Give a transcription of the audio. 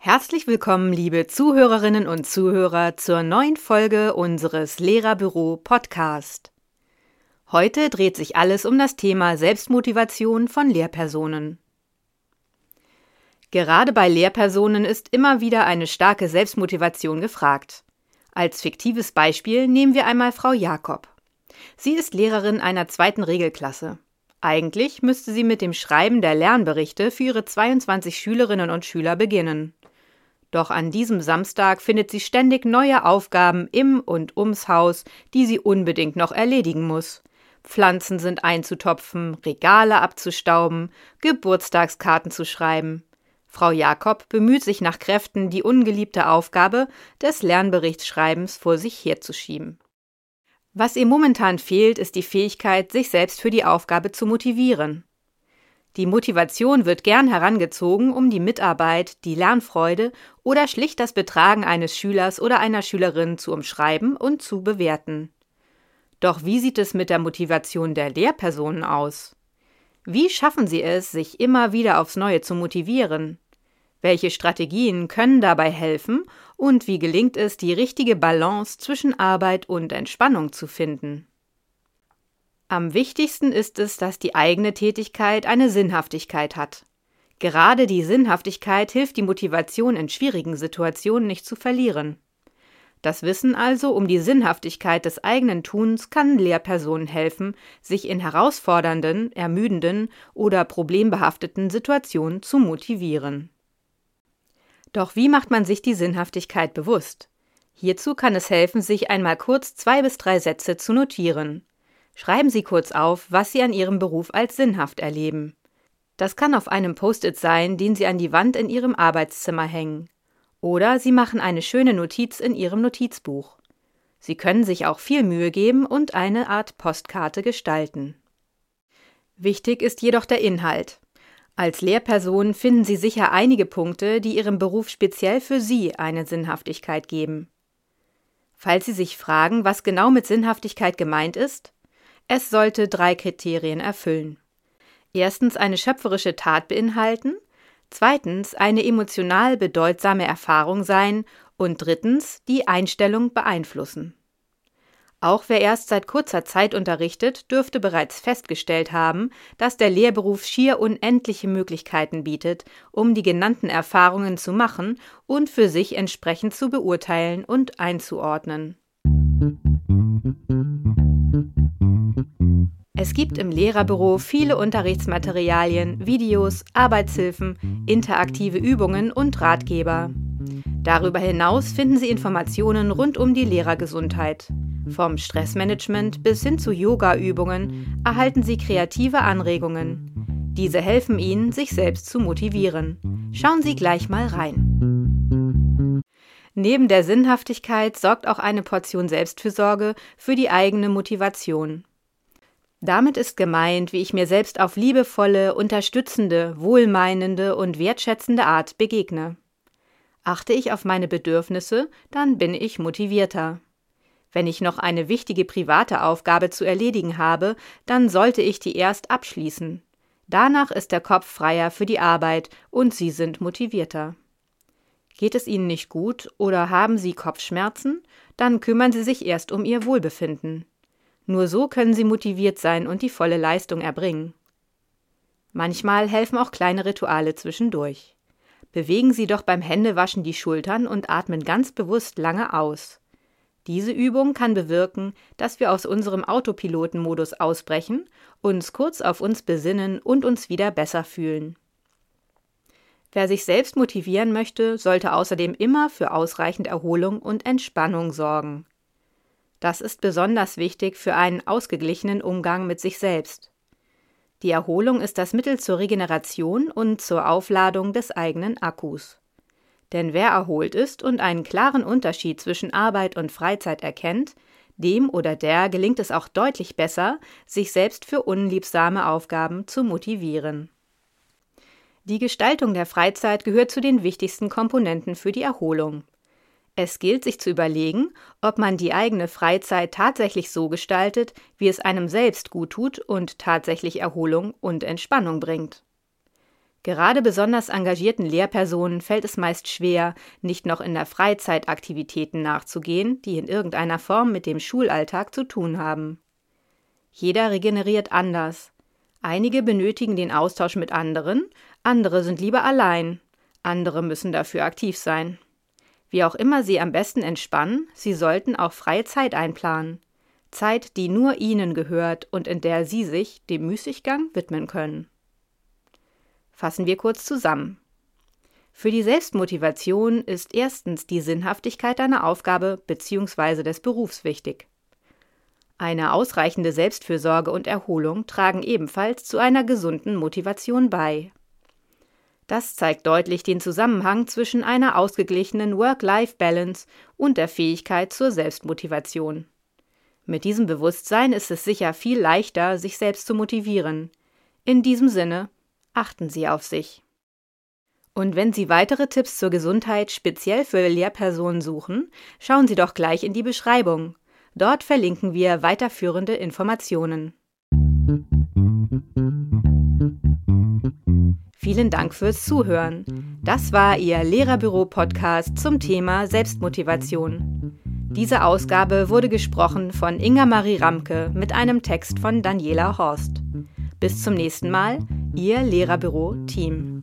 Herzlich willkommen, liebe Zuhörerinnen und Zuhörer, zur neuen Folge unseres Lehrerbüro Podcast. Heute dreht sich alles um das Thema Selbstmotivation von Lehrpersonen. Gerade bei Lehrpersonen ist immer wieder eine starke Selbstmotivation gefragt. Als fiktives Beispiel nehmen wir einmal Frau Jakob. Sie ist Lehrerin einer zweiten Regelklasse. Eigentlich müsste sie mit dem Schreiben der Lernberichte für ihre 22 Schülerinnen und Schüler beginnen. Doch an diesem Samstag findet sie ständig neue Aufgaben im und ums Haus, die sie unbedingt noch erledigen muss. Pflanzen sind einzutopfen, Regale abzustauben, Geburtstagskarten zu schreiben. Frau Jakob bemüht sich nach Kräften, die ungeliebte Aufgabe des Lernberichtsschreibens vor sich herzuschieben. Was ihr momentan fehlt, ist die Fähigkeit, sich selbst für die Aufgabe zu motivieren. Die Motivation wird gern herangezogen, um die Mitarbeit, die Lernfreude oder schlicht das Betragen eines Schülers oder einer Schülerin zu umschreiben und zu bewerten. Doch wie sieht es mit der Motivation der Lehrpersonen aus? Wie schaffen sie es, sich immer wieder aufs Neue zu motivieren? Welche Strategien können dabei helfen und wie gelingt es, die richtige Balance zwischen Arbeit und Entspannung zu finden? Am wichtigsten ist es, dass die eigene Tätigkeit eine Sinnhaftigkeit hat. Gerade die Sinnhaftigkeit hilft die Motivation in schwierigen Situationen nicht zu verlieren. Das Wissen also um die Sinnhaftigkeit des eigenen Tuns kann Lehrpersonen helfen, sich in herausfordernden, ermüdenden oder problembehafteten Situationen zu motivieren. Doch wie macht man sich die Sinnhaftigkeit bewusst? Hierzu kann es helfen, sich einmal kurz zwei bis drei Sätze zu notieren. Schreiben Sie kurz auf, was Sie an Ihrem Beruf als sinnhaft erleben. Das kann auf einem Post-it sein, den Sie an die Wand in Ihrem Arbeitszimmer hängen. Oder Sie machen eine schöne Notiz in Ihrem Notizbuch. Sie können sich auch viel Mühe geben und eine Art Postkarte gestalten. Wichtig ist jedoch der Inhalt. Als Lehrperson finden Sie sicher einige Punkte, die Ihrem Beruf speziell für Sie eine Sinnhaftigkeit geben. Falls Sie sich fragen, was genau mit Sinnhaftigkeit gemeint ist, es sollte drei Kriterien erfüllen. Erstens eine schöpferische Tat beinhalten, zweitens eine emotional bedeutsame Erfahrung sein und drittens die Einstellung beeinflussen. Auch wer erst seit kurzer Zeit unterrichtet, dürfte bereits festgestellt haben, dass der Lehrberuf schier unendliche Möglichkeiten bietet, um die genannten Erfahrungen zu machen und für sich entsprechend zu beurteilen und einzuordnen. Es gibt im Lehrerbüro viele Unterrichtsmaterialien, Videos, Arbeitshilfen, interaktive Übungen und Ratgeber. Darüber hinaus finden Sie Informationen rund um die Lehrergesundheit. Vom Stressmanagement bis hin zu Yoga-Übungen erhalten Sie kreative Anregungen. Diese helfen Ihnen, sich selbst zu motivieren. Schauen Sie gleich mal rein. Neben der Sinnhaftigkeit sorgt auch eine Portion Selbstfürsorge für die eigene Motivation. Damit ist gemeint, wie ich mir selbst auf liebevolle, unterstützende, wohlmeinende und wertschätzende Art begegne. Achte ich auf meine Bedürfnisse, dann bin ich motivierter. Wenn ich noch eine wichtige private Aufgabe zu erledigen habe, dann sollte ich die erst abschließen. Danach ist der Kopf freier für die Arbeit und Sie sind motivierter. Geht es Ihnen nicht gut oder haben Sie Kopfschmerzen? Dann kümmern Sie sich erst um Ihr Wohlbefinden. Nur so können Sie motiviert sein und die volle Leistung erbringen. Manchmal helfen auch kleine Rituale zwischendurch. Bewegen Sie doch beim Händewaschen die Schultern und atmen ganz bewusst lange aus. Diese Übung kann bewirken, dass wir aus unserem Autopilotenmodus ausbrechen, uns kurz auf uns besinnen und uns wieder besser fühlen. Wer sich selbst motivieren möchte, sollte außerdem immer für ausreichend Erholung und Entspannung sorgen. Das ist besonders wichtig für einen ausgeglichenen Umgang mit sich selbst. Die Erholung ist das Mittel zur Regeneration und zur Aufladung des eigenen Akkus. Denn wer erholt ist und einen klaren Unterschied zwischen Arbeit und Freizeit erkennt, dem oder der gelingt es auch deutlich besser, sich selbst für unliebsame Aufgaben zu motivieren. Die Gestaltung der Freizeit gehört zu den wichtigsten Komponenten für die Erholung. Es gilt sich zu überlegen, ob man die eigene Freizeit tatsächlich so gestaltet, wie es einem selbst gut tut und tatsächlich Erholung und Entspannung bringt. Gerade besonders engagierten Lehrpersonen fällt es meist schwer, nicht noch in der Freizeit Aktivitäten nachzugehen, die in irgendeiner Form mit dem Schulalltag zu tun haben. Jeder regeneriert anders. Einige benötigen den Austausch mit anderen, andere sind lieber allein, andere müssen dafür aktiv sein. Wie auch immer Sie am besten entspannen, Sie sollten auch freie Zeit einplanen. Zeit, die nur Ihnen gehört und in der Sie sich dem Müßiggang widmen können. Fassen wir kurz zusammen. Für die Selbstmotivation ist erstens die Sinnhaftigkeit einer Aufgabe bzw. des Berufs wichtig. Eine ausreichende Selbstfürsorge und Erholung tragen ebenfalls zu einer gesunden Motivation bei. Das zeigt deutlich den Zusammenhang zwischen einer ausgeglichenen Work-Life-Balance und der Fähigkeit zur Selbstmotivation. Mit diesem Bewusstsein ist es sicher viel leichter, sich selbst zu motivieren. In diesem Sinne, achten Sie auf sich. Und wenn Sie weitere Tipps zur Gesundheit speziell für Lehrpersonen suchen, schauen Sie doch gleich in die Beschreibung. Dort verlinken wir weiterführende Informationen. Vielen Dank fürs Zuhören. Das war Ihr Lehrerbüro-Podcast zum Thema Selbstmotivation. Diese Ausgabe wurde gesprochen von Inga-Marie Ramke mit einem Text von Daniela Horst. Bis zum nächsten Mal, Ihr Lehrerbüro-Team.